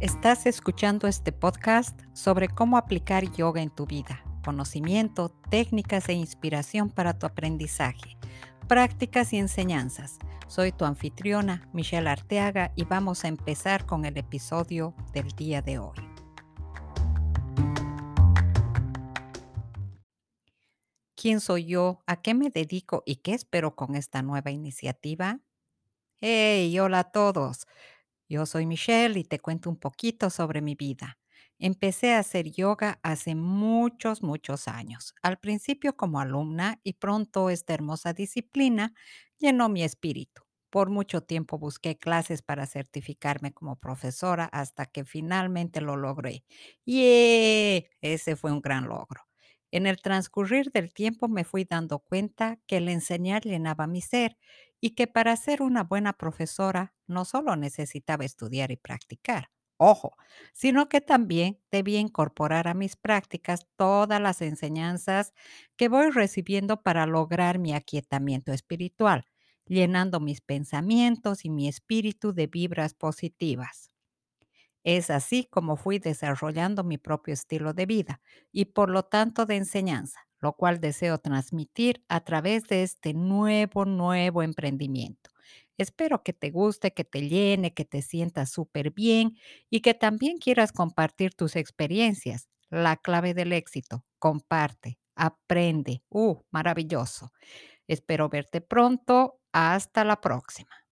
Estás escuchando este podcast sobre cómo aplicar yoga en tu vida, conocimiento, técnicas e inspiración para tu aprendizaje, prácticas y enseñanzas. Soy tu anfitriona, Michelle Arteaga, y vamos a empezar con el episodio del día de hoy. ¿Quién soy yo? ¿A qué me dedico? ¿Y qué espero con esta nueva iniciativa? ¡Hey! Hola a todos. Yo soy Michelle y te cuento un poquito sobre mi vida. Empecé a hacer yoga hace muchos, muchos años. Al principio como alumna y pronto esta hermosa disciplina llenó mi espíritu. Por mucho tiempo busqué clases para certificarme como profesora hasta que finalmente lo logré. ¡Yeah! Ese fue un gran logro. En el transcurrir del tiempo me fui dando cuenta que el enseñar llenaba mi ser y que para ser una buena profesora no solo necesitaba estudiar y practicar, ojo, sino que también debía incorporar a mis prácticas todas las enseñanzas que voy recibiendo para lograr mi aquietamiento espiritual, llenando mis pensamientos y mi espíritu de vibras positivas. Es así como fui desarrollando mi propio estilo de vida y por lo tanto de enseñanza, lo cual deseo transmitir a través de este nuevo, nuevo emprendimiento. Espero que te guste, que te llene, que te sientas súper bien y que también quieras compartir tus experiencias. La clave del éxito, comparte, aprende. ¡Uh, maravilloso! Espero verte pronto. Hasta la próxima.